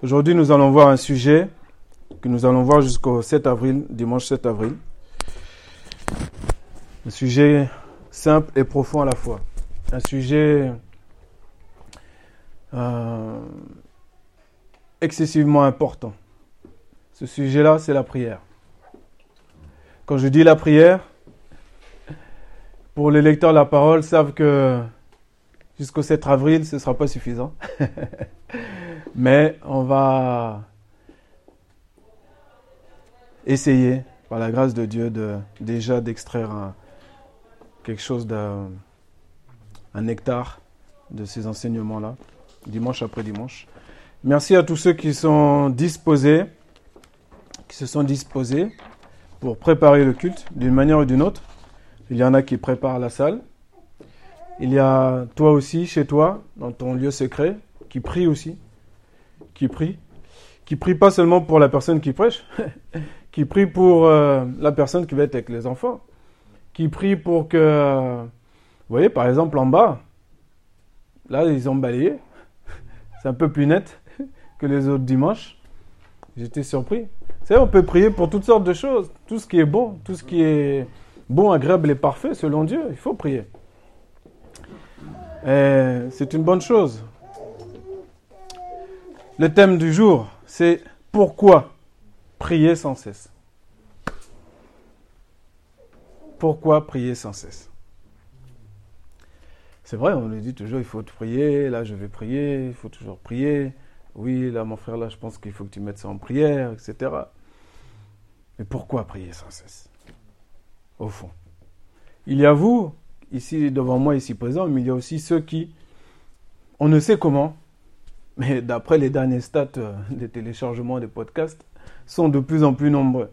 Aujourd'hui, nous allons voir un sujet que nous allons voir jusqu'au 7 avril, dimanche 7 avril. Un sujet simple et profond à la fois. Un sujet euh, excessivement important. Ce sujet-là, c'est la prière. Quand je dis la prière, pour les lecteurs de la parole savent que jusqu'au 7 avril, ce ne sera pas suffisant. Mais on va essayer, par la grâce de Dieu, de, déjà d'extraire quelque chose d'un nectar de ces enseignements-là, dimanche après dimanche. Merci à tous ceux qui sont disposés, qui se sont disposés pour préparer le culte d'une manière ou d'une autre. Il y en a qui préparent la salle. Il y a toi aussi, chez toi, dans ton lieu secret, qui prie aussi. Qui prie. Qui prie pas seulement pour la personne qui prêche, qui prie pour euh, la personne qui va être avec les enfants. Qui prie pour que. vous voyez, par exemple, en bas, là, ils ont balayé. C'est un peu plus net que les autres dimanches. J'étais surpris. Vous savez, on peut prier pour toutes sortes de choses. Tout ce qui est bon, tout ce qui est bon, agréable et parfait selon Dieu. Il faut prier. C'est une bonne chose. Le thème du jour, c'est pourquoi prier sans cesse? Pourquoi prier sans cesse? C'est vrai, on le dit toujours, il faut prier, là je vais prier, il faut toujours prier. Oui, là mon frère, là je pense qu'il faut que tu mettes ça en prière, etc. Mais pourquoi prier sans cesse? Au fond. Il y a vous, ici devant moi, ici présent, mais il y a aussi ceux qui, on ne sait comment, mais d'après les derniers stats euh, des téléchargements des podcasts, sont de plus en plus nombreux.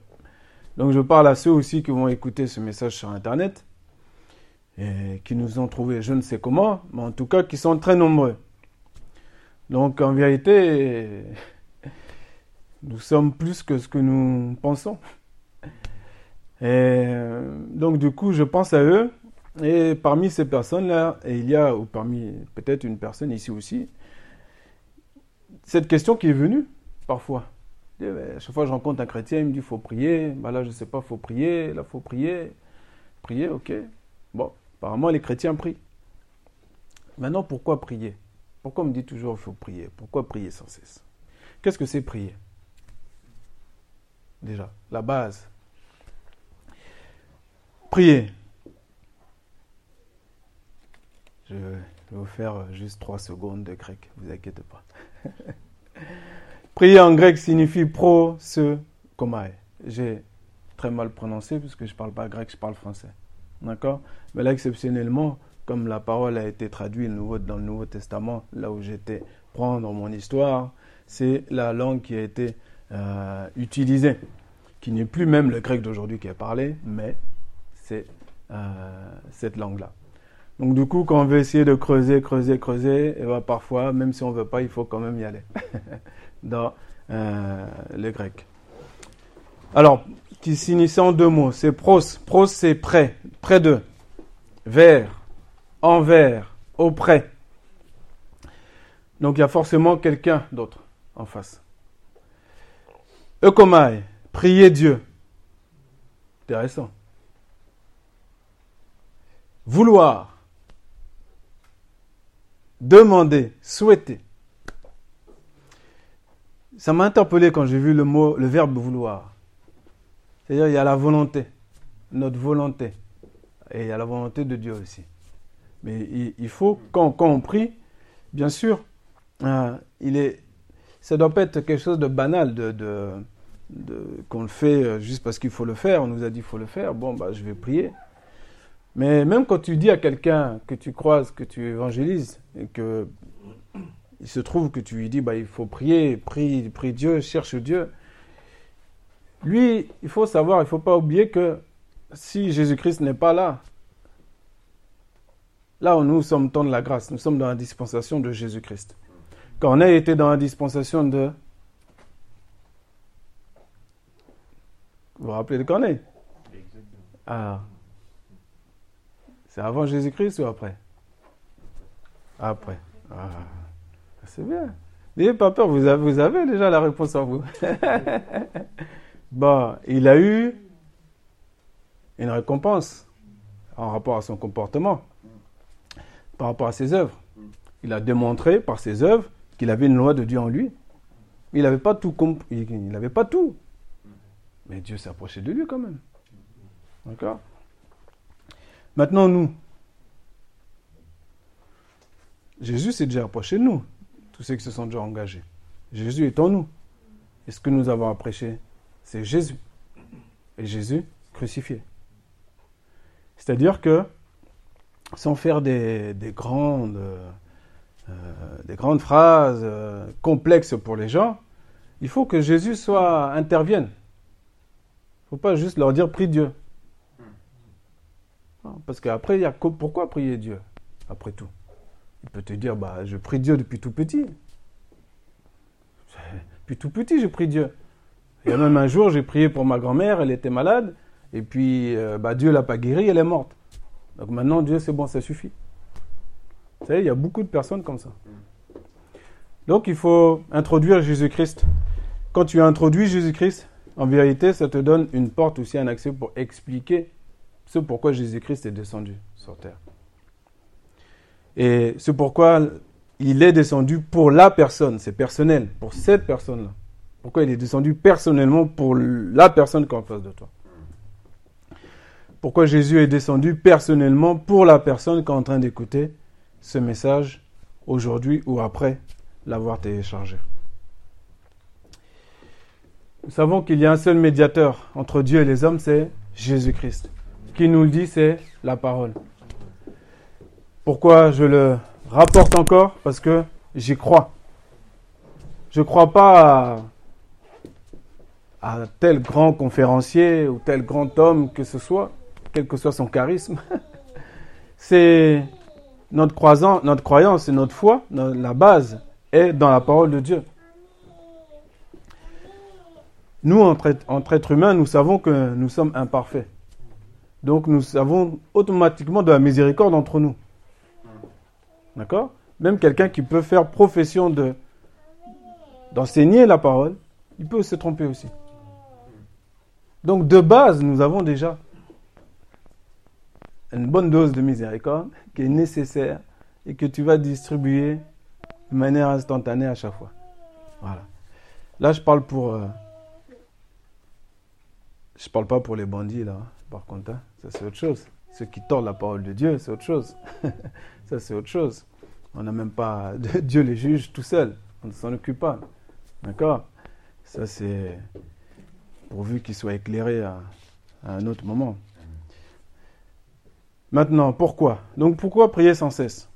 Donc je parle à ceux aussi qui vont écouter ce message sur Internet, et qui nous ont trouvé je ne sais comment, mais en tout cas qui sont très nombreux. Donc en vérité, nous sommes plus que ce que nous pensons. Et donc du coup, je pense à eux et parmi ces personnes-là, il y a, ou parmi peut-être une personne ici aussi, cette question qui est venue parfois. À chaque fois que je rencontre un chrétien, il me dit faut prier. Bah là, je ne sais pas, faut prier. Là, faut prier. Prier, ok. Bon, apparemment, les chrétiens prient. Maintenant, pourquoi prier? Pourquoi on me dit toujours qu'il faut prier? Pourquoi prier sans cesse? Qu'est-ce que c'est prier? Déjà, la base. Prier, Je vais vous faire juste trois secondes de grec, vous inquiétez pas. Prier en grec signifie pro, ce, komai. J'ai très mal prononcé puisque je ne parle pas grec, je parle français. D'accord? Mais là, exceptionnellement, comme la parole a été traduite dans le Nouveau Testament, là où j'étais prendre mon histoire, c'est la langue qui a été euh, utilisée, qui n'est plus même le grec d'aujourd'hui qui est parlé, mais c'est euh, cette langue-là. Donc du coup, quand on veut essayer de creuser, creuser, creuser, et eh ben, parfois, même si on ne veut pas, il faut quand même y aller dans euh, le grec. Alors, qui s'initie en deux mots, c'est pros. Pros, c'est près, près de. Vers, envers, auprès. Donc il y a forcément quelqu'un d'autre en face. Eukomai, prier Dieu. Intéressant. Vouloir, demander, souhaiter. Ça m'a interpellé quand j'ai vu le mot, le verbe vouloir. C'est-à-dire, il y a la volonté, notre volonté. Et il y a la volonté de Dieu aussi. Mais il, faut, quand, on prie, bien sûr, euh, il est, ça ne doit pas être quelque chose de banal, de, de, qu'on le fait euh, juste parce qu'il faut le faire. On nous a dit qu'il faut le faire. Bon, bah, je vais prier. Mais même quand tu dis à quelqu'un que tu croises, que tu évangélises, et que il se trouve que tu lui dis, bah, il faut prier, prie, prie Dieu, cherche Dieu. Lui, il faut savoir, il ne faut pas oublier que si Jésus-Christ n'est pas là, là où nous sommes temps de la grâce, nous sommes dans la dispensation de Jésus-Christ. Corneille était dans la dispensation de... Vous vous rappelez de Corneille Ah, c'est avant Jésus-Christ ou après? Après. Ah, c'est bien. N'ayez pas peur, vous avez, déjà la réponse en vous. bon, il a eu une récompense en rapport à son comportement, par rapport à ses œuvres. Il a démontré par ses œuvres qu'il avait une loi de Dieu en lui. Il n'avait pas tout. Il n'avait pas tout. Mais Dieu s'est approché de lui quand même. D'accord? Maintenant, nous, Jésus s'est déjà approché de nous, tous ceux qui se sont déjà engagés. Jésus est en nous. Et ce que nous avons à prêcher, c'est Jésus. Et Jésus crucifié. C'est-à-dire que, sans faire des, grandes, euh, des grandes phrases euh, complexes pour les gens, il faut que Jésus soit intervienne. Il ne faut pas juste leur dire prie Dieu. Parce qu'après, il y a pourquoi prier Dieu Après tout? Il peut te dire, bah, je prie Dieu depuis tout petit. Depuis tout petit, je prie Dieu. Il y a même un jour, j'ai prié pour ma grand-mère, elle était malade, et puis euh, bah, Dieu l'a pas guérie, elle est morte. Donc maintenant, Dieu, c'est bon, ça suffit. Vous savez, il y a beaucoup de personnes comme ça. Donc il faut introduire Jésus-Christ. Quand tu introduis Jésus-Christ, en vérité, ça te donne une porte aussi, un accès pour expliquer ce pourquoi Jésus-Christ est descendu sur terre. Et c'est pourquoi il est descendu pour la personne, c'est personnel, pour cette personne-là. Pourquoi il est descendu personnellement pour la personne qui est en face de toi? Pourquoi Jésus est descendu personnellement pour la personne qui est en train d'écouter ce message aujourd'hui ou après l'avoir téléchargé? Nous savons qu'il y a un seul médiateur entre Dieu et les hommes, c'est Jésus-Christ. Qui nous le dit, c'est la parole. Pourquoi je le rapporte encore? Parce que j'y crois. Je ne crois pas à, tel grand conférencier ou tel grand homme que ce soit, quel que soit son charisme. C'est notre, notre croyance et notre foi, la base est dans la parole de Dieu. Nous, entre êtres humains, nous savons que nous sommes imparfaits. Donc nous avons automatiquement de la miséricorde entre nous. D'accord? Même quelqu'un qui peut faire profession de d'enseigner la parole, il peut se tromper aussi. Donc de base, nous avons déjà une bonne dose de miséricorde qui est nécessaire et que tu vas distribuer de manière instantanée à chaque fois. Voilà. Là, je parle pour. Euh, je parle pas pour les bandits, là, par contre. Hein. Ça, c'est autre chose. Ceux qui tordent la parole de Dieu, c'est autre chose. Ça, c'est autre chose. On n'a même pas. Dieu les juge tout seul. On ne s'en occupe pas. D'accord? Ça, c'est pourvu qu'il soit éclairé à, un autre moment. Maintenant, pourquoi? Donc, pourquoi prier sans cesse?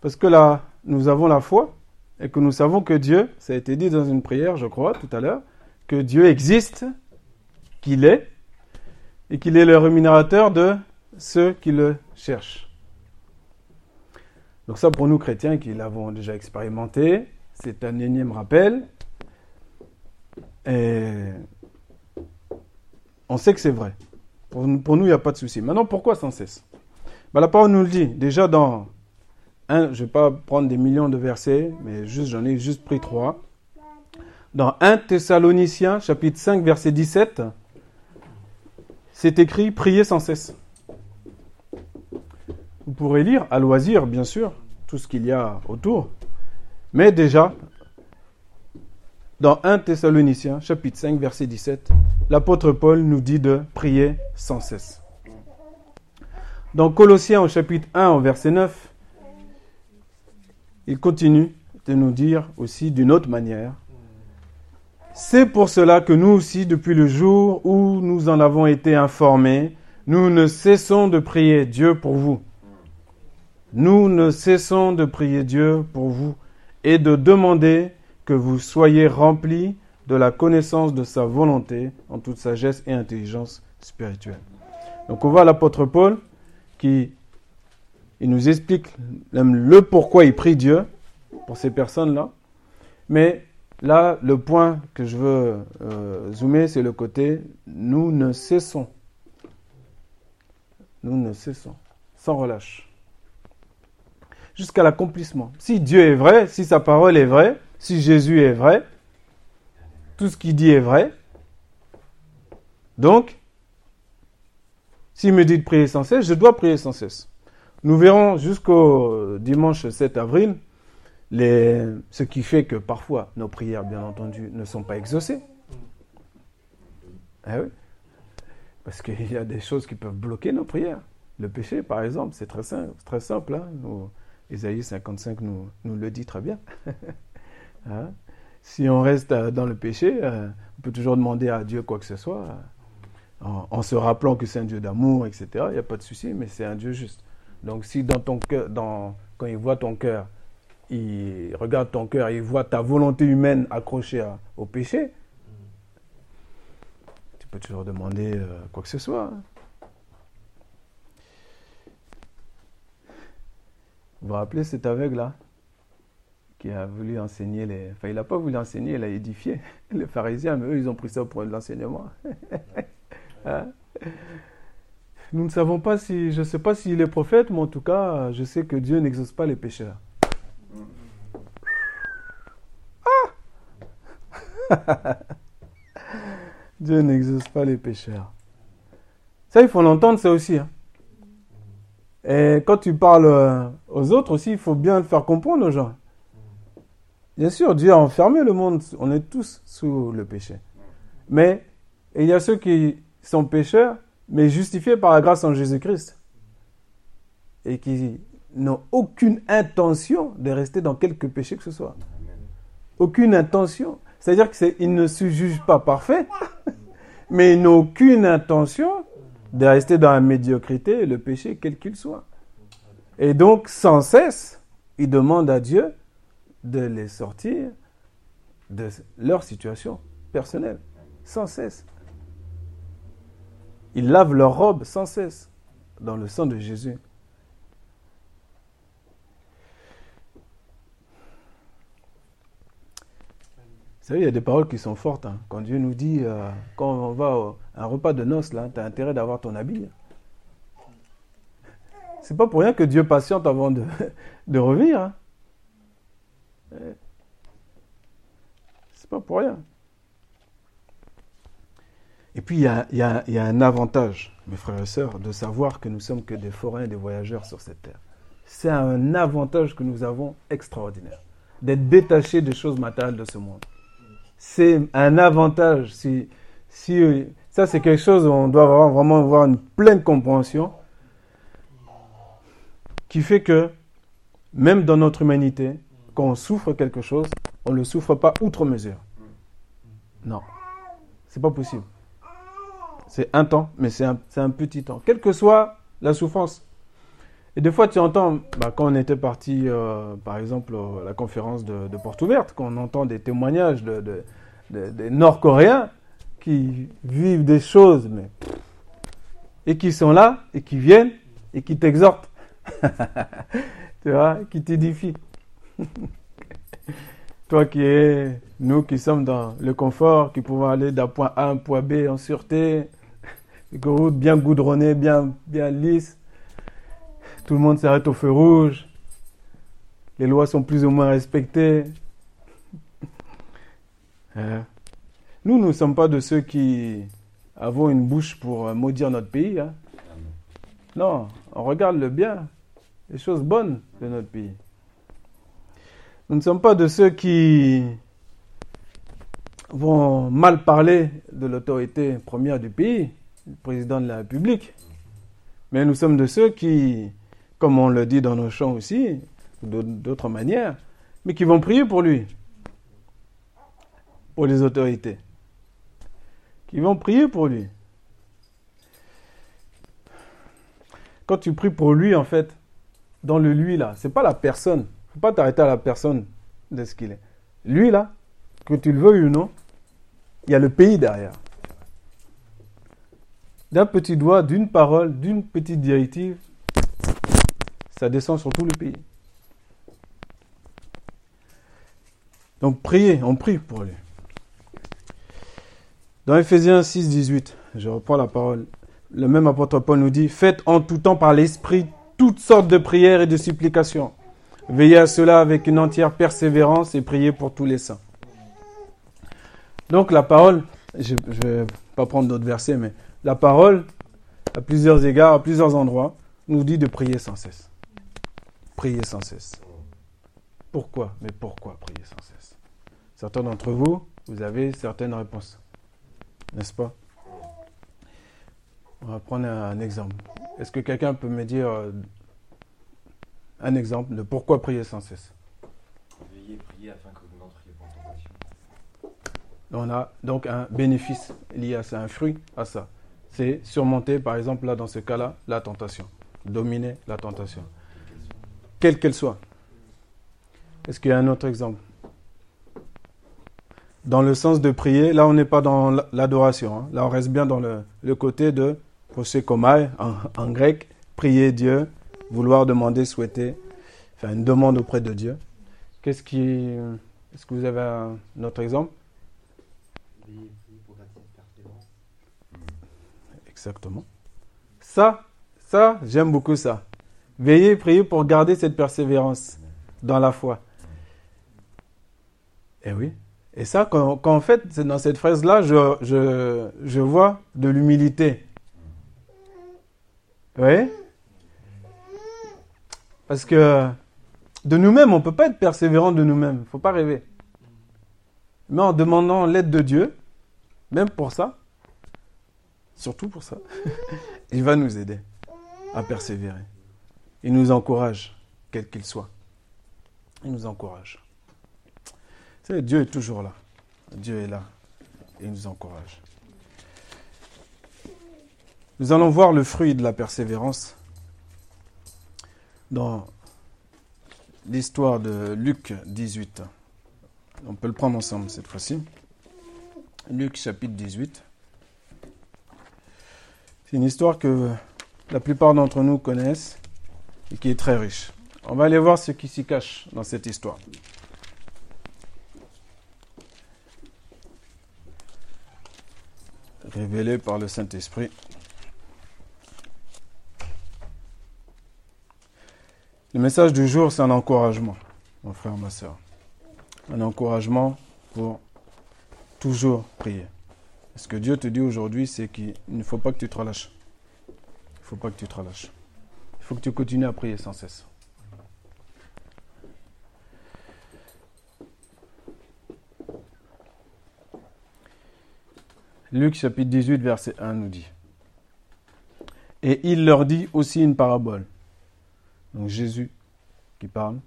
Parce que là, nous avons la foi et que nous savons que Dieu, ça a été dit dans une prière, je crois, tout à l'heure, que Dieu existe, qu'il est, et qu'il est le rémunérateur de ceux qui le cherchent. Donc ça, pour nous chrétiens qui l'avons déjà expérimenté, c'est un énième rappel. Et on sait que c'est vrai. Pour, nous, il n'y a pas de souci. Maintenant, pourquoi sans cesse? Ben, La parole nous le dit. Déjà dans un, je ne vais pas prendre des millions de versets, mais juste j'en ai juste pris trois. Dans 1 Thessaloniciens, chapitre 5, verset 17, c'est écrit Priez sans cesse. Vous pourrez lire à loisir, bien sûr, tout ce qu'il y a autour. Mais déjà, dans 1 Thessaloniciens, chapitre 5, verset 17, l'apôtre Paul nous dit de prier sans cesse. Dans Colossiens, au chapitre 1, au verset 9, il continue de nous dire aussi d'une autre manière. C'est pour cela que nous aussi, depuis le jour où nous en avons été informés, nous ne cessons de prier Dieu pour vous nous ne cessons de prier Dieu pour vous et de demander que vous soyez remplis de la connaissance de sa volonté en toute sagesse et intelligence spirituelle. Donc on voit l'apôtre Paul qui nous explique le pourquoi il prie Dieu pour ces personnes-là. Mais là, le point que je veux euh, zoomer, c'est le côté nous ne cessons. Nous ne cessons, sans relâche. jusqu'à l'accomplissement. Si Dieu est vrai, si sa parole est vraie, si Jésus est vrai, tout ce qu'il dit est vrai. Donc, s'il me dit de prier sans cesse, je dois prier sans cesse. Nous verrons jusqu'au dimanche 7 avril ce qui fait que parfois nos prières, bien entendu, ne sont pas exaucées. Eh oui. Parce qu'il y a des choses qui peuvent bloquer nos prières. Le péché, par exemple, c'est très simple. Très simple hein. Isaïe 55 nous, le dit très bien. hein? Si on reste euh, dans le péché, euh, on peut toujours demander à Dieu quoi que ce soit, euh, en, se rappelant que c'est un Dieu d'amour, etc. Il n'y a pas de souci, mais c'est un Dieu juste. Donc si dans ton cœur, quand il voit ton cœur, il regarde ton cœur, il voit ta volonté humaine accrochée au péché, tu peux toujours demander quoi que ce soit. Hein. Vous vous rappelez cet aveugle-là qui a voulu enseigner les... Enfin, il n'a pas voulu enseigner, il a édifié les pharisiens, mais eux, ils ont pris ça pour l'enseignement. Hein? Nous ne savons pas si... Je ne sais pas s'il est prophète, mais en tout cas, je sais que Dieu n'exauce pas les pécheurs. Dieu n'exauce pas les pécheurs. Ça, il faut l'entendre, ça aussi. Hein. Et quand tu parles euh, aux autres aussi, il faut bien le faire comprendre aux gens. Bien sûr, Dieu a enfermé le monde, on est tous sous le péché. Mais il y a ceux qui sont pécheurs, mais justifiés par la grâce en Jésus-Christ. Et qui n'ont aucune intention de rester dans quelque péché que ce soit. Aucune intention. C'est-à-dire qu'ils ne se jugent pas parfaits, mais ils n'ont aucune intention de rester dans la médiocrité et le péché, quel qu'il soit. Et donc, sans cesse, ils demandent à Dieu de les sortir de leur situation personnelle, sans cesse. Ils lavent leur robe sans cesse dans le sang de Jésus. Savez, il y a des paroles qui sont fortes. Hein. Quand Dieu nous dit, euh, quand on va à un repas de noces, là, tu as intérêt d'avoir ton habit. C'est pas pour rien que Dieu patiente avant de, de revenir. Hein. C'est pas pour rien. Et puis, il y, a, y a, y a, un avantage, mes frères et sœurs, de savoir que nous sommes que des forains et des voyageurs sur cette terre. C'est un avantage que nous avons extraordinaire, d'être détachés des choses matérielles de ce monde c'est un avantage. Si, si, ça, c'est quelque chose où on doit vraiment avoir une pleine compréhension qui fait que même dans notre humanité, quand on souffre quelque chose, on ne le souffre pas outre mesure. Non, c'est pas possible. C'est un temps, mais c'est un, un, petit temps. Quelle que soit la souffrance. Et des fois, tu entends, bah, quand on était parti, euh, par exemple, à la conférence de, Porte Ouverte, quand on entend des témoignages de, des Nord-Coréens qui vivent des choses, mais, et qui sont là, et qui viennent, et qui t'exhortent, tu vois, qui t'édifient. Toi qui es, nous qui sommes dans le confort, qui pouvons aller d'un point A à un point B en sûreté, une route bien goudronnée, bien, bien lisse, tout le monde s'arrête au feu rouge. Les lois sont plus ou moins respectées. Euh, nous, nous ne sommes pas de ceux qui avons une bouche pour maudire notre pays. Hein. Non, on regarde le bien, les choses bonnes de notre pays. Nous ne sommes pas de ceux qui vont mal parler de l'autorité première du pays, le président de la République. Mais nous sommes de ceux qui comme on le dit dans nos chants aussi, d'autres manières, mais qui vont prier pour lui, pour les autorités, qui vont prier pour lui. Quand tu pries pour lui, en fait, dans le lui là, c'est pas la personne. Faut pas t'arrêter à la personne de ce qu'il est. Lui là, que tu le veuilles ou non, il y a le pays derrière. D'un petit doigt, d'une parole, d'une petite directive, ça descend sur tout le pays. Donc priez, on prie pour lui. Dans Ephésiens 6, 18, je reprends la parole. Le même apôtre Paul nous dit Faites en tout temps par l'Esprit toutes sortes de prières et de supplications, Veillez à cela avec une entière persévérance et priez pour tous les saints. Donc la parole, je ne vais pas prendre d'autres versets, mais la parole, à plusieurs égards, à plusieurs endroits, nous dit de prier sans cesse. Prier sans cesse. Pourquoi? Mais pourquoi prier sans cesse? Certains d'entre vous, vous avez certaines réponses. N'est-ce pas? On va prendre un exemple. Est-ce que quelqu'un peut me dire euh, un exemple de pourquoi prier sans cesse? Veillez, priez afin que vous n'entriez pas en tentation. On a donc un bénéfice lié à ça, un fruit à ça. C'est surmonter, par exemple, là, dans ce cas-là, la tentation. Dominer la tentation. Quelle qu'elle soit. Est-ce qu'il y a un autre exemple? Dans le sens de prier, là, on n'est pas dans l'adoration. Hein. Là, on reste bien dans le, côté de prosekomai, en, en grec, prier Dieu, vouloir demander, souhaiter, faire une demande auprès de Dieu. Qu'est-ce qui. Est-ce que vous avez un autre exemple? Exactement. Ça, ça, j'aime beaucoup ça. Veillez, priez pour garder cette persévérance dans la foi. Et eh oui. Et ça, quand, en fait, dans cette phrase-là, je, je, je vois de l'humilité. Oui Parce que de nous-mêmes, on ne peut pas être persévérant de nous-mêmes. Il ne faut pas rêver. Mais en demandant l'aide de Dieu, même pour ça, surtout pour ça, il va nous aider à persévérer. Il nous encourage, quel qu'il soit. Il nous encourage. Dieu est toujours là. Dieu est là. Il nous encourage. Nous allons voir le fruit de la persévérance dans l'histoire de Luc 18. On peut le prendre ensemble cette fois-ci. Luc chapitre 18. C'est une histoire que la plupart d'entre nous connaissent et qui est très riche. On va aller voir ce qui s'y cache dans cette histoire. Révélé par le Saint-Esprit. Le message du jour, c'est un encouragement, mon frère, ma soeur. Un encouragement pour toujours prier. Ce que Dieu te dit aujourd'hui, c'est qu'il ne faut pas que tu te relâches. Il ne faut pas que tu te relâches. Il faut que tu continues à prier sans cesse. Luc chapitre 18, verset 1 nous dit. Et il leur dit aussi une parabole. Donc Jésus qui parle.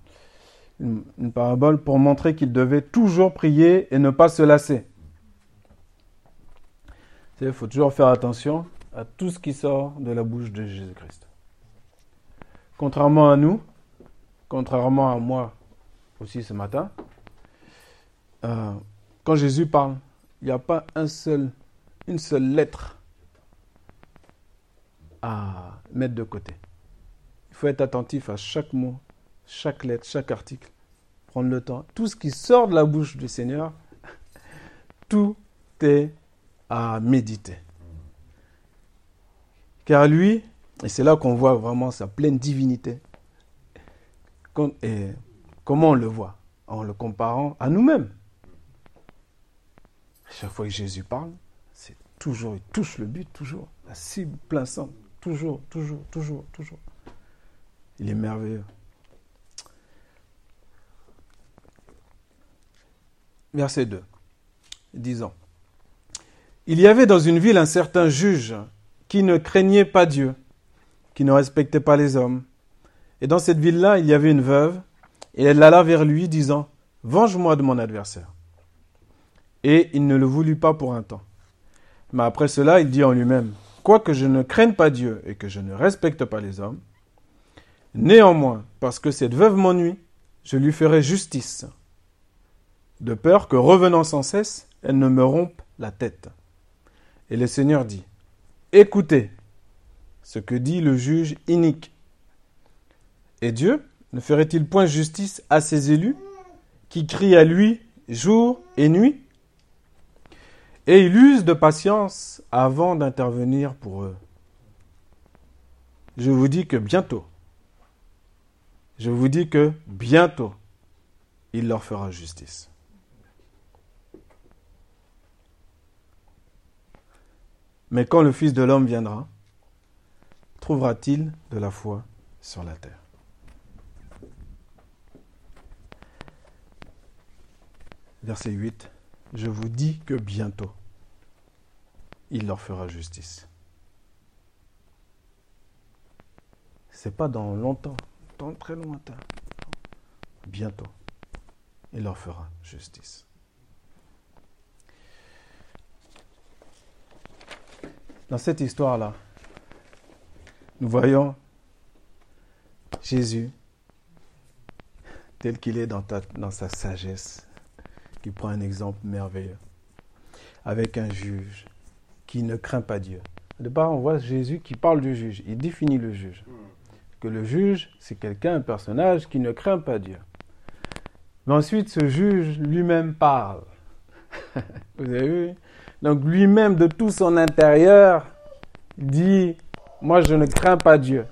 Une, parabole pour montrer qu'il devait toujours prier et ne pas se lasser. Il faut toujours faire attention à tout ce qui sort de la bouche de Jésus-Christ. Contrairement à nous, contrairement à moi aussi ce matin, euh, quand Jésus parle, il n'y a pas un seul, une seule lettre à mettre de côté. Il faut être attentif à chaque mot, chaque lettre, chaque article. Prendre le temps. Tout ce qui sort de la bouche du Seigneur, tout est à méditer. Car lui, et c'est là qu'on voit vraiment sa pleine divinité, et comment on le voit En le comparant à nous-mêmes. Chaque fois que Jésus parle, c'est toujours, il touche le but, toujours, la cible plein sang, toujours, toujours, toujours, toujours. Il est merveilleux. Verset 2. Disons. Il y avait dans une ville un certain juge qui ne craignait pas Dieu, qui ne respectait pas les hommes. Et dans cette ville-là, il y avait une veuve, et elle alla vers lui, disant Venge-moi de mon adversaire. Et il ne le voulut pas pour un temps. Mais après cela, il dit en lui-même Quoique je ne craigne pas Dieu et que je ne respecte pas les hommes, néanmoins, parce que cette veuve m'ennuie, je lui ferai justice, de peur que, revenant sans cesse, elle ne me rompe la tête. Et le Seigneur dit, écoutez ce que dit le juge inique. Et Dieu ne ferait-il point justice à ses élus qui crient à lui jour et nuit? Et il use de patience avant d'intervenir pour eux. Je vous dis que bientôt, Je vous dis que bientôt, il leur fera justice. Mais quand le Fils de l'homme viendra, trouvera-t-il de la foi sur la terre? Verset 8. Je vous dis que bientôt, il leur fera justice. C'est pas dans longtemps, dans très lointain. Bientôt, il leur fera justice. Dans cette histoire-là, nous voyons Jésus tel qu'il est dans, sa sagesse, qui prend un exemple merveilleux, avec un juge qui ne craint pas Dieu. Part, on voit Jésus qui parle du juge, il définit le juge. Que le juge, c'est quelqu'un, un personnage qui ne craint pas Dieu. Mais ensuite, ce juge lui-même parle. Vous avez vu? Donc lui-même, de tout son intérieur, dit, moi je ne crains pas Dieu.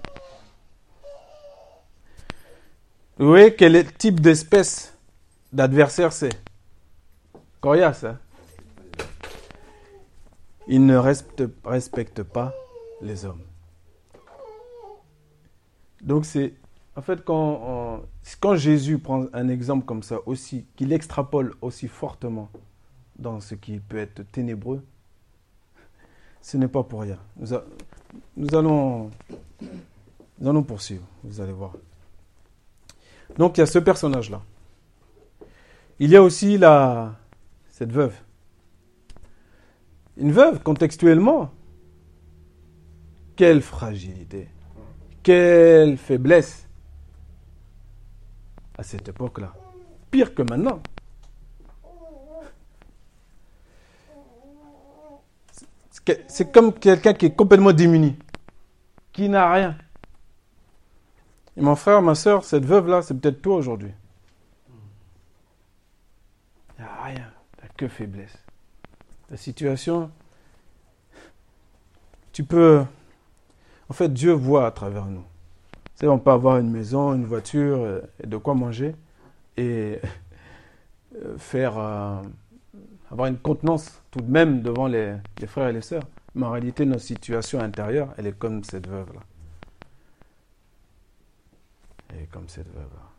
Vous voyez quel type d'espèce d'adversaire c'est? Coriace, hein? Il ne respecte pas les hommes. Donc c'est, en fait, quand, quand Jésus prend un exemple comme ça aussi, qu'il extrapole aussi fortement dans ce qui peut être ténébreux, ce n'est pas pour rien. Nous, allons, nous allons poursuivre, vous allez voir. Donc il y a ce personnage-là. Il y a aussi la, cette veuve. Une veuve, contextuellement, quelle fragilité, quelle faiblesse à cette époque-là. Pire que maintenant. C'est comme quelqu'un qui est complètement démuni, qui n'a rien. Et mon frère, ma soeur, cette veuve-là, c'est peut-être toi aujourd'hui. Il n'y a rien, il que faiblesse. La situation, tu peux... En fait, Dieu voit à travers nous. C'est on peut avoir une maison, une voiture, euh, et de quoi manger, et euh, faire... Euh, avoir une contenance tout de même devant les, frères et les sœurs. Mais en réalité, notre situation intérieure, elle est comme cette veuve-là. Elle est comme cette veuve-là.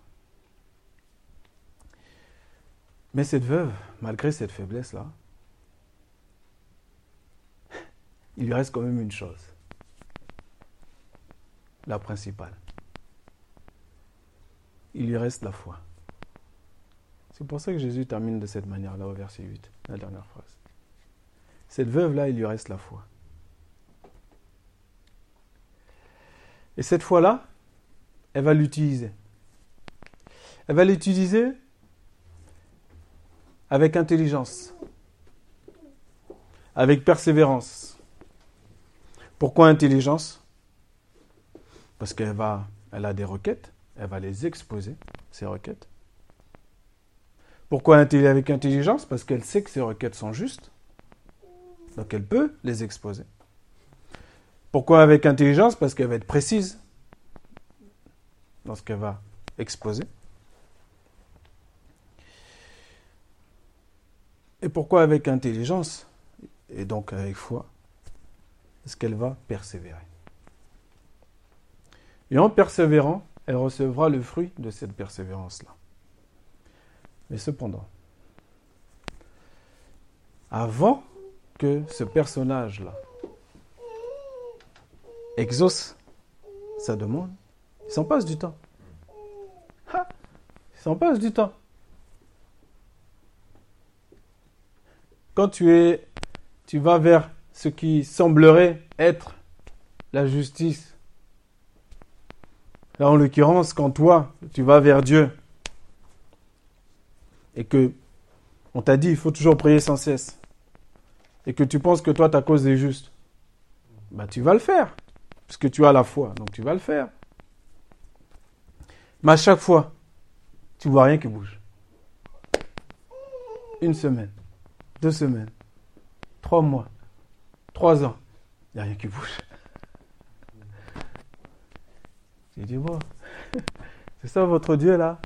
Mais cette veuve, malgré cette faiblesse-là, il lui reste quand même une chose. La principale. Il lui reste la foi. C'est pour ça que Jésus termine de cette manière-là au verset 8, la dernière phrase. Cette veuve-là, il lui reste la foi. Et cette foi-là, elle va l'utiliser. Elle va l'utiliser avec intelligence, avec persévérance. Pourquoi intelligence? Parce qu'elle a des requêtes, elle va les exposer, ces requêtes. Pourquoi avec intelligence? Parce qu'elle sait que ses requêtes sont justes. Donc elle peut les exposer. Pourquoi avec intelligence? Parce qu'elle va être précise dans ce qu'elle va exposer. Et pourquoi avec intelligence? Et donc avec foi Parce qu'elle va persévérer? Et en persévérant, elle recevra le fruit de cette persévérance-là. Mais cependant, avant que ce personnage-là exauce sa demande, il s'en passe du temps. il s'en passe du temps. Quand tu es, tu vas vers ce qui semblerait être la justice. Là, en l'occurrence, quand toi, tu vas vers Dieu, et que on t'a dit il faut toujours prier sans cesse, et que tu penses que toi ta cause est juste, bah tu vas le faire, puisque tu as la foi, donc tu vas le faire. Mais à chaque fois, tu vois rien qui bouge. Une semaine, deux semaines, trois mois, trois ans, il n'y a rien qui bouge. Tu dis, bon, C'est ça votre Dieu là?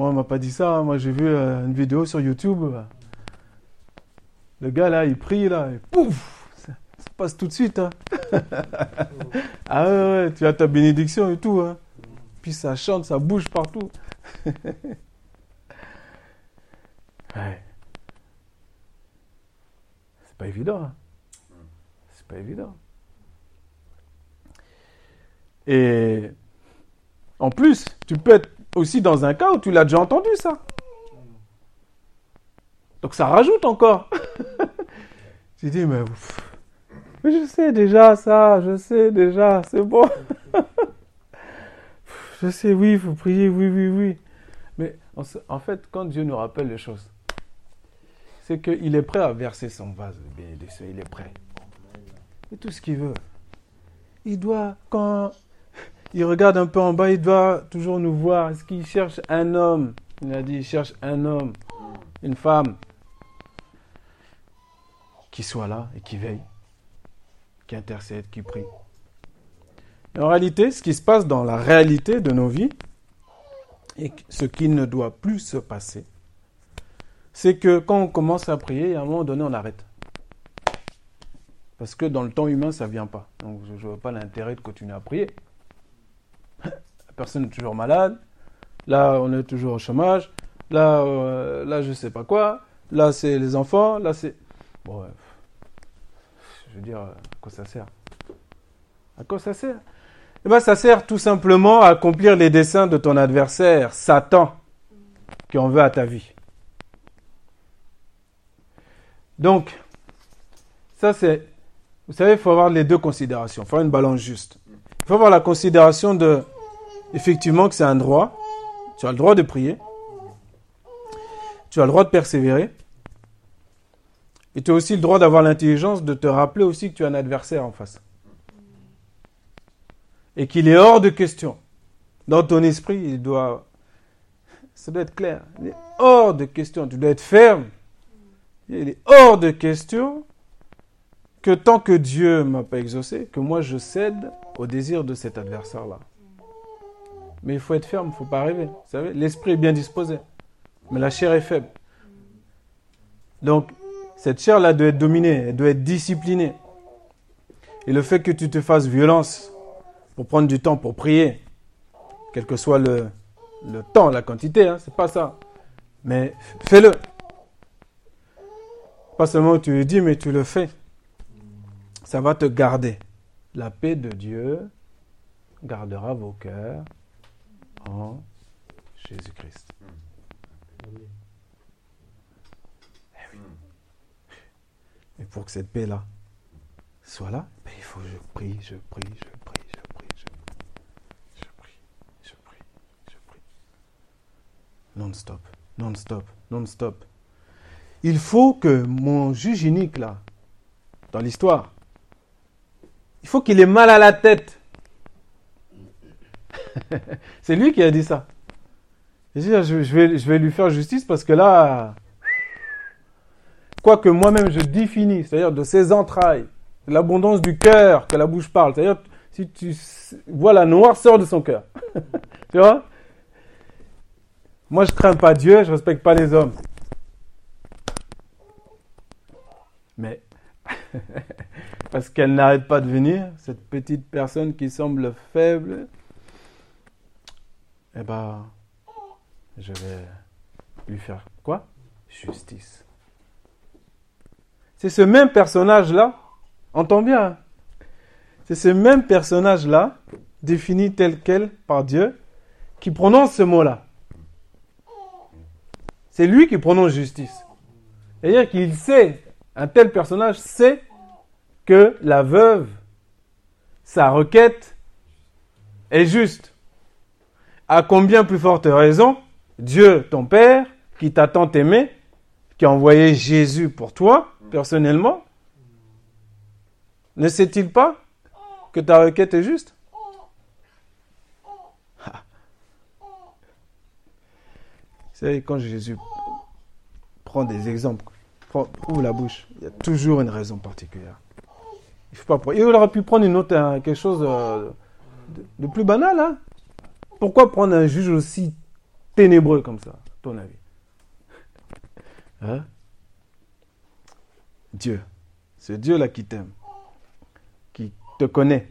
Moi, on m'a pas dit ça. Moi, j'ai vu euh, une vidéo sur YouTube. Le gars là, il prie là, et pouf ça, passe tout de suite. Hein. ah ouais, ouais, tu as ta bénédiction et tout. Hein. Puis ça chante, ça bouge partout. ouais. C'est pas évident. Hein. C'est pas évident. Et en plus, tu peux être aussi dans un cas où tu l'as déjà entendu ça. Donc ça rajoute encore. tu dis, mais, mais je sais déjà ça, je sais déjà, c'est bon. je sais, oui, il faut prier, oui, oui, oui. Mais en fait, quand Dieu nous rappelle les choses, c'est qu'il est prêt à verser son vase de bénédiction, il est prêt. Et tout ce qu'il veut. Il doit, quand il regarde un peu en bas, il doit toujours nous voir. Est-ce qu'il cherche un homme? Il a dit, il cherche un homme, une femme, qui soit là et qui veille, qui intercède, qui prie. en réalité, ce qui se passe dans la réalité de nos vies, et ce qui ne doit plus se passer, c'est que quand on commence à prier, à un moment donné, on arrête. Parce que dans le temps humain, ça ne vient pas. Donc je ne vois pas l'intérêt de continuer à prier. Personne est toujours malade. Là, on est toujours au chômage. Là, euh, là je sais pas quoi. Là, c'est les enfants. Là, c'est. Bon, je veux dire, à quoi ça sert? À quoi ça sert? Eh bien, ça sert tout simplement à accomplir les desseins de ton adversaire, Satan, qui en veut à ta vie. Donc, ça c'est, vous savez, il faut avoir les deux considérations, il faut avoir une balance juste. Il faut avoir la considération de, effectivement, que c'est un droit. Tu as le droit de prier. Tu as le droit de persévérer. Et tu as aussi le droit d'avoir l'intelligence de te rappeler aussi que tu as un adversaire en face. Et qu'il est hors de question. Dans ton esprit, il doit. Ça doit être clair. Il est hors de question. Tu dois être ferme. Il est hors de question que tant que Dieu ne m'a pas exaucé, que moi je cède au désir de cet adversaire-là. Mais il faut être ferme, il ne faut pas rêver. Vous savez, l'esprit est bien disposé, mais la chair est faible. Donc, cette chair-là doit être dominée, elle doit être disciplinée. Et le fait que tu te fasses violence pour prendre du temps pour prier, quel que soit le, le temps, la quantité, hein, c'est pas ça. Mais fais-le. Pas seulement tu le dis, mais tu le fais. Ça va te garder. La paix de Dieu gardera vos cœurs en Jésus-Christ. Et pour que cette paix-là soit là, ben, il faut que je prie, je prie, je prie, je prie, je prie, je prie, je prie, je prie. Non-stop, non-stop, non-stop. Il faut que mon juge unique, là, dans l'histoire, il faut qu'il ait mal à la tête. C'est lui qui a dit ça. Je vais, lui faire justice parce que là, quoi que moi-même je définis, c'est-à-dire de ses entrailles, de l'abondance du cœur que la bouche parle, c'est-à-dire si tu vois la noirceur de son cœur, tu vois? Moi je crains pas Dieu, je respecte pas les hommes. Mais parce qu'elle n'arrête pas de venir, cette petite personne qui semble faible, eh ben, je vais lui faire quoi? Justice. C'est ce même personnage-là, entends bien, hein? c'est ce même personnage-là, défini tel quel par Dieu, qui prononce ce mot-là. C'est lui qui prononce justice. C'est-à-dire qu'il sait un tel personnage sait que la veuve, sa requête est juste. À combien plus forte raison, Dieu, ton Père, qui t'a tant aimé, qui a envoyé Jésus pour toi, personnellement, ne sait-il pas que ta requête est juste. Vous savez, quand Jésus prend des exemples ouvre la bouche. Il y a toujours une raison particulière. Il aurait pu prendre une autre, quelque chose euh, de, plus banal. Hein. Pourquoi prendre un juge aussi ténébreux comme ça, ton avis hein? Dieu, c'est Dieu là qui t'aime, qui te connaît.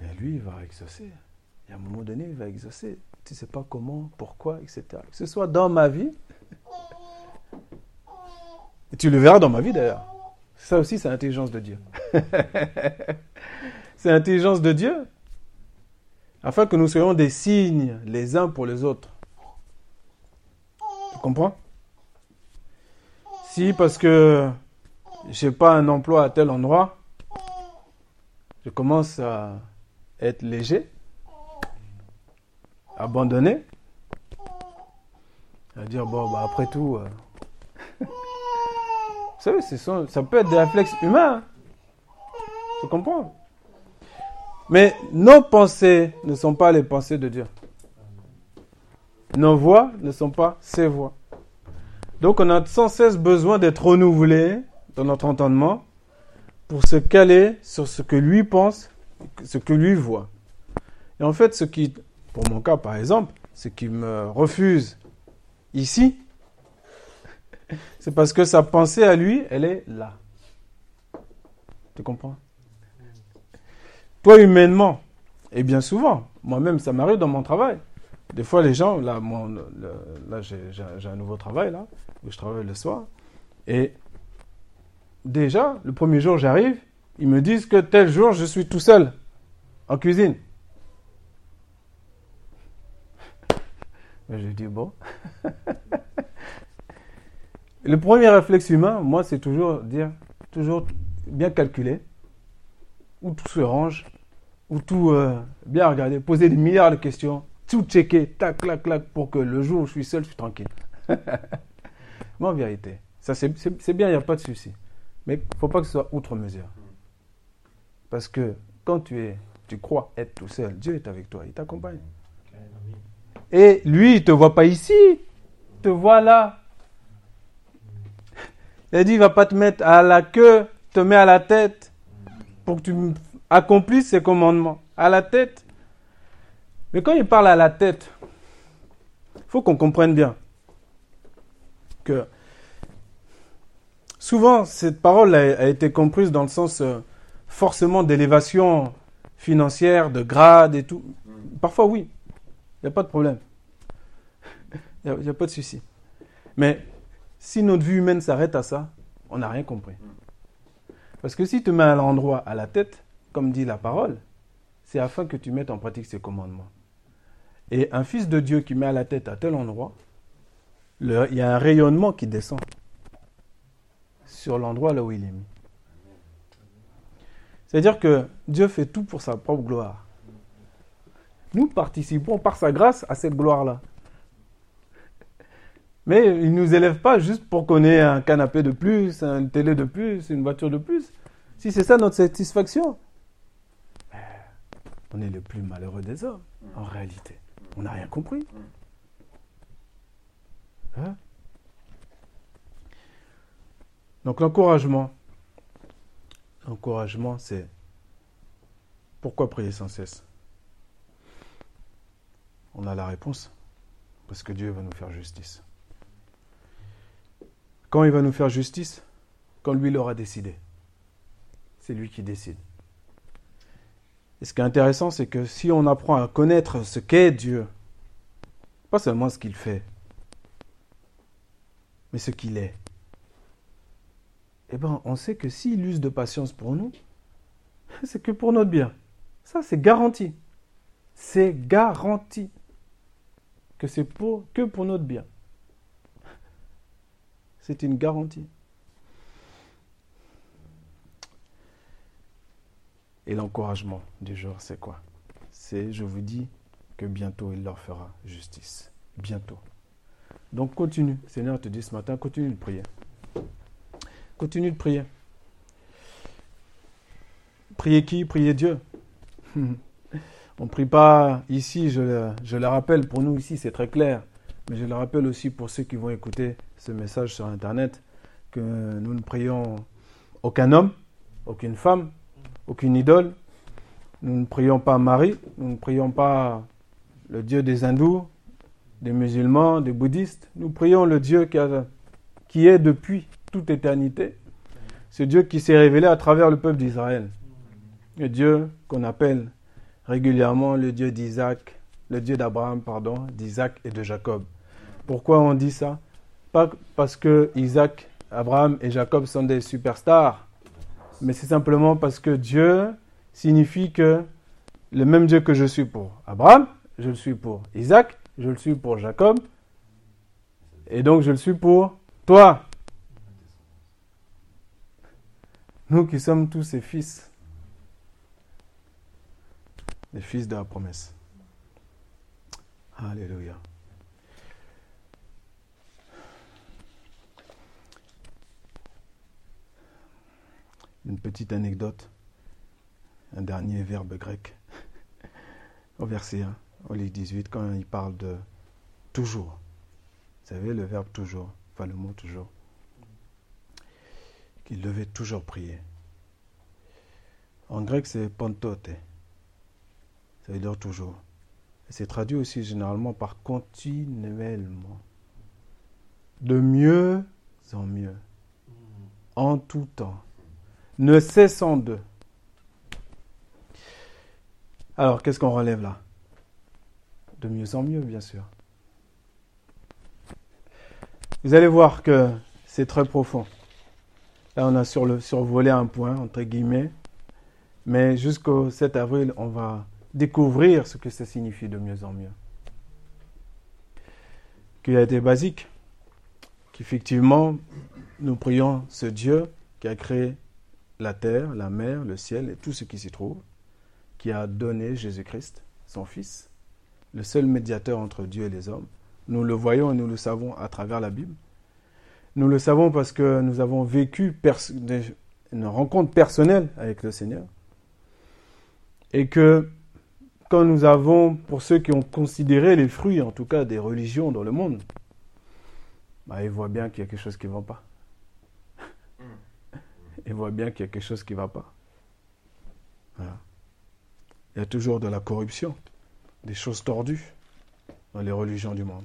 Mais lui, il va exaucer. Et à un moment donné, il va exaucer. Tu ne sais pas comment, pourquoi, etc. Que ce soit dans ma vie, et tu le verras dans ma vie d'ailleurs. Ça aussi, c'est l'intelligence de Dieu. c'est l'intelligence de Dieu. Afin que nous soyons des signes les uns pour les autres. Tu comprends? Si parce que je n'ai pas un emploi à tel endroit, je commence à être léger, abandonné, à dire bon, bah, après tout, euh, vous savez, ça peut être des réflexes humains. Hein. Tu comprends? Mais nos pensées ne sont pas les pensées de Dieu. Nos voix ne sont pas ses voix. Donc on a sans cesse besoin d'être renouvelé dans notre entendement pour se caler sur ce que lui pense, ce que lui voit. Et en fait, ce qui, pour mon cas par exemple, ce qui me refuse ici, c'est parce que sa pensée à lui, elle est là. Tu comprends? Toi, humainement, et bien souvent, moi-même, ça m'arrive dans mon travail. Des fois, les gens, là, là j'ai un nouveau travail, là, où je travaille le soir. Et déjà, le premier jour, j'arrive, ils me disent que tel jour, je suis tout seul en cuisine. je dis, bon. Le premier réflexe humain, moi, c'est toujours dire, toujours bien calculer, où tout se range, où tout euh, bien regarder, poser des milliards de questions, tout checker, tac, clac, clac, pour que le jour où je suis seul, je suis tranquille. Moi, en vérité, ça c'est bien, il n'y a pas de souci. Mais il ne faut pas que ce soit outre mesure. Parce que quand tu es, tu crois être tout seul, Dieu est avec toi, il t'accompagne. Et lui, il ne te voit pas ici, il te voit là. Il a dit, il va pas te mettre à la queue, te met à la tête pour que tu accomplisses ses commandements. À la tête. Mais quand il parle à la tête, il faut qu'on comprenne bien que souvent cette parole a, été comprise dans le sens euh, forcément d'élévation financière, de grade et tout. Parfois oui, il n'y a pas de problème. Il n'y a, a, pas de souci. Mais si notre vue humaine s'arrête à ça, on n'a rien compris. Parce que si tu mets à l'endroit, à la tête, comme dit la parole, c'est afin que tu mettes en pratique ses commandements. Et un fils de Dieu qui met à la tête à tel endroit, il y a un rayonnement qui descend sur l'endroit là où il est mis. C'est-à-dire que Dieu fait tout pour sa propre gloire. Nous participons par sa grâce à cette gloire-là. Mais il ne nous élève pas juste pour qu'on ait un canapé de plus, une télé de plus, une voiture de plus. Si c'est ça notre satisfaction, on est le plus malheureux des hommes, en réalité. On n'a rien compris. Hein? Donc l'encouragement, l'encouragement, c'est pourquoi prier sans cesse? On a la réponse, parce que Dieu va nous faire justice. Quand il va nous faire justice Quand lui l'aura décidé. C'est lui qui décide. Et ce qui est intéressant, c'est que si on apprend à connaître ce qu'est Dieu, pas seulement ce qu'il fait, mais ce qu'il est, eh bien, on sait que s'il use de patience pour nous, c'est que pour notre bien. Ça, c'est garanti. C'est garanti que c'est pour, que pour notre bien. C'est une garantie. Et l'encouragement du jour, c'est quoi? C'est, je vous dis, que bientôt il leur fera justice. Bientôt. Donc continue. Seigneur te dit ce matin, continue de prier. Continue de prier. Priez qui? Priez Dieu. On ne prie pas ici, je le, je le rappelle, pour nous ici c'est très clair, mais je le rappelle aussi pour ceux qui vont écouter ce message sur Internet, que nous ne prions aucun homme, aucune femme, aucune idole, Nous ne prions pas Marie, nous ne prions pas le Dieu des hindous, des musulmans, des bouddhistes. Nous prions le Dieu qui, est depuis toute éternité. Ce Dieu qui s'est révélé à travers le peuple d'Israël. Le Dieu qu'on appelle régulièrement le Dieu d'Isaac, le Dieu d'Abraham, pardon, d'Isaac et de Jacob. Pourquoi on dit ça? Pas parce que Isaac, Abraham et Jacob sont des superstars, mais c'est simplement parce que Dieu signifie que le même Dieu que je suis pour Abraham, je le suis pour Isaac, je le suis pour Jacob, et donc je le suis pour toi. Nous qui sommes tous ses fils, les fils de la promesse. Alléluia. Une petite anecdote, un dernier verbe grec, au verset 1, au livre 18, quand il parle de toujours. Vous savez, le verbe toujours, enfin le mot toujours, qu'il devait toujours prier. En grec, c'est pantote, ça veut dire toujours. C'est traduit aussi généralement par continuellement. De mieux en mieux. En tout temps ne cessant de. Alors, qu'est-ce qu'on relève là? De mieux en mieux, bien sûr. Vous allez voir que c'est très profond. Là, on a survolé un point, entre guillemets. Mais jusqu'au 7 avril, on va découvrir ce que ça signifie de mieux en mieux. Qu'il a été basique, qu'effectivement, nous prions ce Dieu qui a créé la terre, la mer, le ciel et tout ce qui s'y trouve, qui a donné Jésus-Christ, son Fils, le seul médiateur entre Dieu et les hommes. Nous le voyons et nous le savons à travers la Bible. Nous le savons parce que nous avons vécu une rencontre personnelle avec le Seigneur. Et que quand nous avons, pour ceux qui ont considéré les fruits, en tout cas des religions dans le monde, bah, ils voient bien qu'il y a quelque chose qui ne va pas il voit bien qu'il y a quelque chose qui ne va pas. Il y a toujours de la corruption, des choses tordues dans les religions du monde.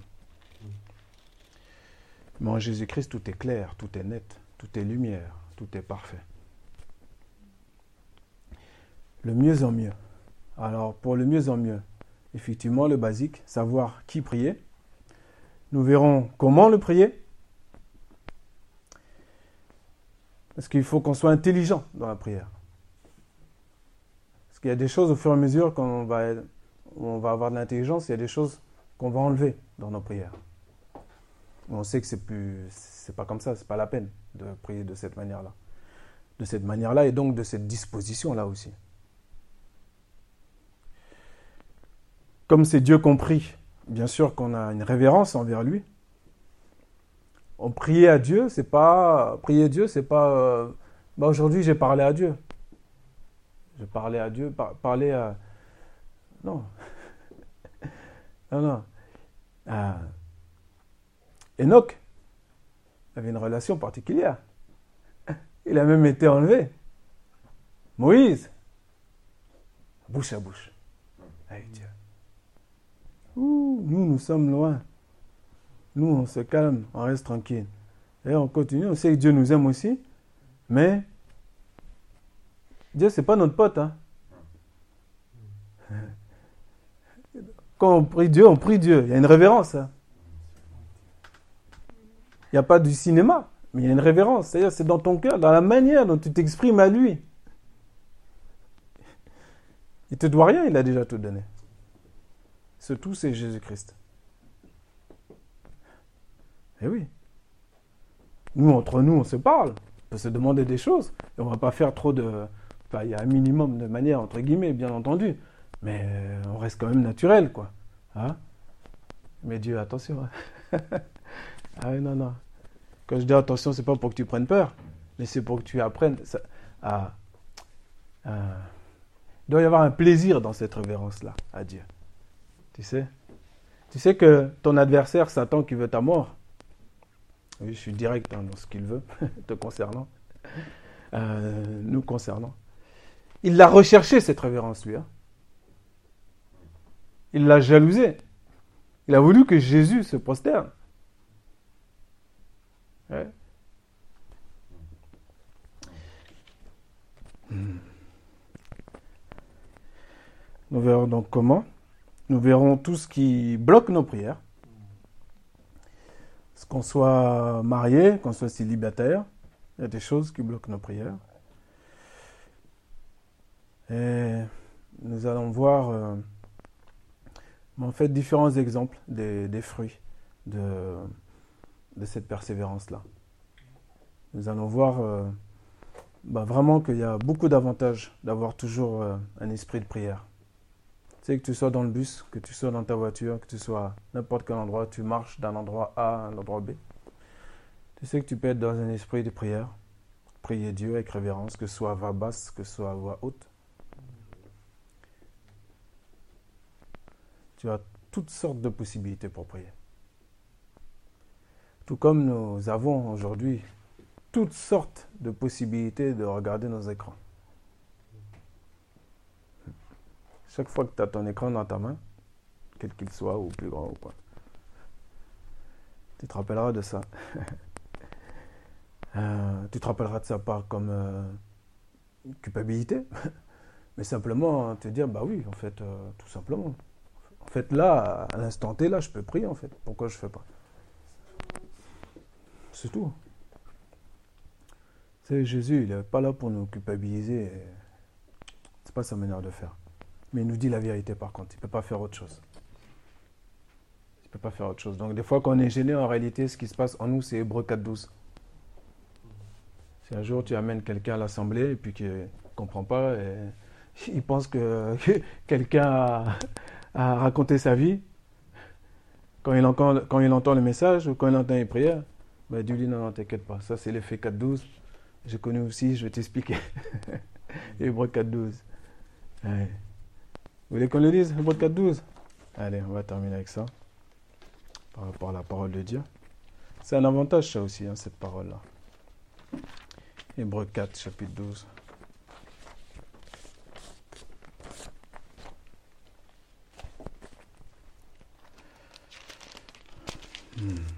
Mais en Jésus-Christ, tout est clair, tout est net, tout est lumière, tout est parfait. Le mieux en mieux. Alors, pour le mieux en mieux, effectivement, le basique, savoir qui prier. Nous verrons comment le prier, Parce qu'il faut qu'on soit intelligent dans la prière. Parce qu'il y a des choses au fur et à mesure, quand on va, on va avoir de l'intelligence, il y a des choses qu'on va enlever dans nos prières. On sait que c'est plus, c'est pas comme ça, c'est pas la peine de prier de cette manière-là. De cette manière-là et donc de cette disposition-là aussi. Comme c'est Dieu compris, bien sûr qu'on a une révérence envers lui, on priait à Dieu, c'est pas prier Dieu, c'est pas euh, bah aujourd'hui j'ai parlé à Dieu. Je parlais à Dieu, parler à non. non non. Enoch avait une relation particulière. Il a même été enlevé. Moïse, bouche à bouche. Nous, nous sommes loin. Nous, on se calme, on reste tranquille. Et on continue, on sait que Dieu nous aime aussi, mais Dieu, ce n'est pas notre pote. Hein. Quand on prie Dieu, on prie Dieu. Il y a une révérence. Hein. Il n'y a pas du cinéma, mais il y a une révérence. C'est-à-dire, c'est dans ton cœur, dans la manière dont tu t'exprimes à lui. Il ne te doit rien, il a déjà tout donné. Ce tout, c'est Jésus-Christ. Eh oui. Nous, entre nous, on se parle. On peut se demander des choses. Et on va pas faire trop de. Enfin, il y a un minimum de manière, entre guillemets, bien entendu. Mais euh, on reste quand même naturel, quoi. Hein? Mais Dieu, attention. Hein. ah non, non. Quand je dis attention, c'est pas pour que tu prennes peur, mais c'est pour que tu apprennes à, Il doit y avoir un plaisir dans cette révérence-là à Dieu. Tu sais? Tu sais que ton adversaire, Satan, qui veut ta mort, oui, je suis direct hein, dans ce qu'il veut, te concernant, euh, nous concernant. Il l'a recherché, cette révérence, lui. Hein. Il l'a jalousé. Il a voulu que Jésus se prosterne. Nous verrons donc comment. Nous verrons tout ce qui bloque nos prières. Qu'on soit marié, qu'on soit célibataire, il y a des choses qui bloquent nos prières. Et nous allons voir euh, en fait différents exemples des, fruits de, de cette persévérance-là. Nous allons voir euh, bah, vraiment qu'il y a beaucoup d'avantages d'avoir toujours euh, un esprit de prière. Tu sais, que tu sois dans le bus, que tu sois dans ta voiture, que tu sois n'importe quel endroit, tu marches d'un endroit A à un endroit B. Tu sais que tu peux être dans un esprit de prière, prier Dieu avec révérence, que ce soit à voix basse, que ce soit à voix haute. Tu as toutes sortes de possibilités pour prier. Tout comme nous avons aujourd'hui toutes sortes de possibilités de regarder nos écrans. Chaque fois que tu as ton écran dans ta main, quel qu'il soit, ou plus grand ou quoi, tu te rappelleras de ça. Euh, tu te rappelleras de ça pas comme euh, culpabilité, mais simplement te dire, bah oui, en fait, euh, tout simplement. En fait, là, à l'instant T, là, je peux prier, en fait. Pourquoi je fais pas? C'est tout. C'est Jésus, il n'est pas là pour nous culpabiliser. C'est pas sa manière de faire. Mais il nous dit la vérité par contre. Il ne peut pas faire autre chose. Il ne peut pas faire autre chose. Donc des fois quand on est gêné, en réalité, ce qui se passe en nous, c'est Hébreu 4.12. Si un jour tu amènes quelqu'un à l'assemblée et puis qu'il ne comprend pas, et il pense que quelqu'un a, raconté sa vie, quand il, entend, le message ou quand il entend les prières, ben, dis-lui non, non, t'inquiète pas, ça c'est l'effet 4.12. J'ai connu aussi, je vais t'expliquer. Hébreu 4.12. Vous voulez qu'on le lise, Hébreu 4.12 Allez, on va terminer avec ça. Par rapport à la parole de Dieu. C'est un avantage ça aussi, hein, cette parole-là. Hébreu 4, chapitre 12. Hmm.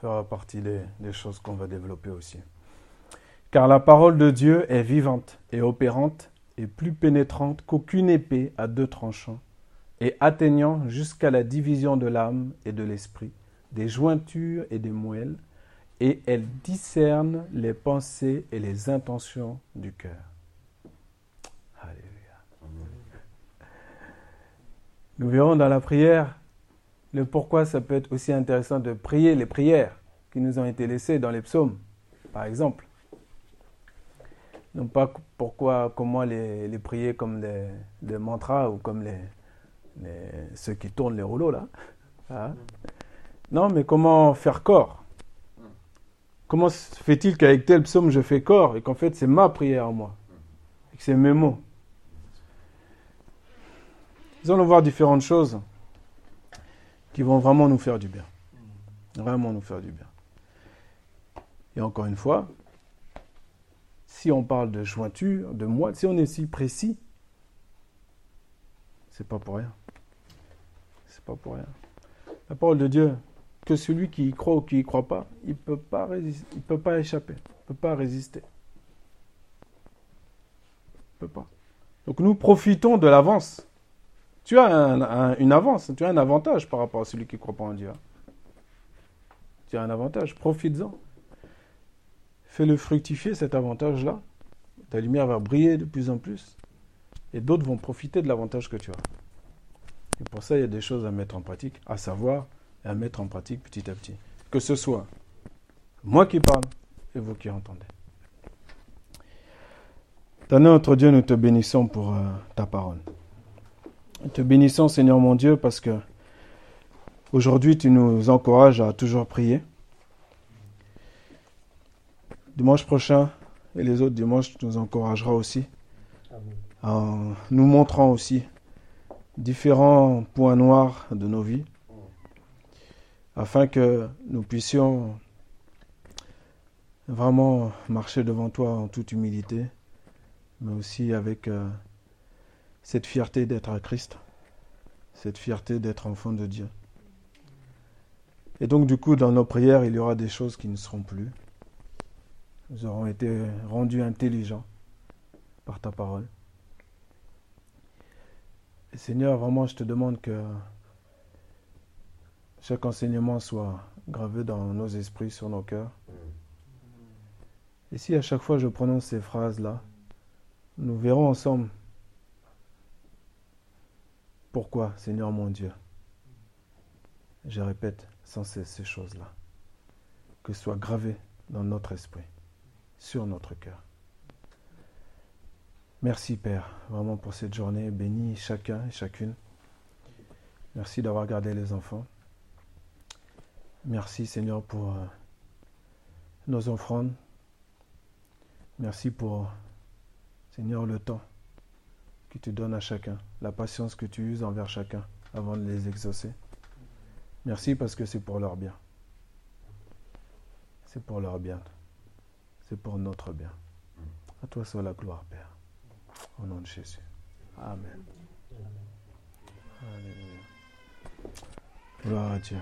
Fera partie des, choses qu'on va développer aussi. Car la parole de Dieu est vivante et opérante et plus pénétrante qu'aucune épée à deux tranchants et atteignant jusqu'à la division de l'âme et de l'esprit, des jointures et des moelles, et elle discerne les pensées et les intentions du cœur. Alléluia. Nous verrons dans la prière le pourquoi ça peut être aussi intéressant de prier les prières qui nous ont été laissées dans les psaumes, par exemple. Non pas pourquoi, comment les, prier comme des mantras ou comme les, ceux qui tournent les rouleaux là. Hein? Non, mais comment faire corps? Comment fait-il qu'avec tel psaume je fais corps et qu'en fait c'est ma prière à moi et que c'est mes mots? Nous allons voir différentes choses qui vont vraiment nous faire du bien. Vraiment nous faire du bien. Et encore une fois, si on parle de jointure, de moi, si on est si précis, c'est pas pour rien pas pour rien. La parole de Dieu, que celui qui y croit ou qui y croit pas, il peut pas résister, il peut pas échapper, il peut pas résister. Il peut pas. Donc nous profitons de l'avance. Tu as une avance, tu as un avantage par rapport à celui qui ne croit pas en Dieu. Tu as un avantage, profites-en. Fais-le fructifier cet avantage-là. Ta lumière va briller de plus en plus. Et d'autres vont profiter de l'avantage que tu as. Et pour ça, il y a des choses à mettre en pratique, à savoir et à mettre en pratique petit à petit. Que ce soit moi qui parle et vous qui entendez. Éternel notre Dieu, nous te bénissons pour euh, ta parole. Te bénissons, Seigneur mon Dieu, parce que aujourd'hui tu nous encourages à toujours prier. Dimanche prochain et les autres dimanches, tu nous encourageras aussi. En nous montrant aussi différents points noirs de nos vies afin que nous puissions vraiment marcher devant toi en toute humilité, mais aussi avec euh, cette fierté d'être à Christ, cette fierté d'être enfant de Dieu. Et donc du coup, dans nos prières, il y aura des choses qui ne seront plus. Nous aurons été rendus intelligents par ta parole. Seigneur, vraiment, je te demande que chaque enseignement soit gravé dans nos esprits, sur nos cœurs. Et si à chaque fois je prononce ces phrases-là, nous verrons ensemble pourquoi, Seigneur mon Dieu, je répète sans cesse ces choses-là, que ce soit gravé dans notre esprit, sur notre cœur. Merci Père, vraiment pour cette journée. Bénis chacun et chacune. Merci d'avoir gardé les enfants. Merci Seigneur pour euh, nos offrandes. Merci pour, Seigneur, le temps que tu donnes à chacun, la patience que tu uses envers chacun avant de les exaucer. Merci parce que c'est pour leur bien. C'est pour leur bien. C'est pour notre bien. À toi soit la gloire, Père. Au nom de Jésus. Amen. Alléluia. Gloire à Dieu.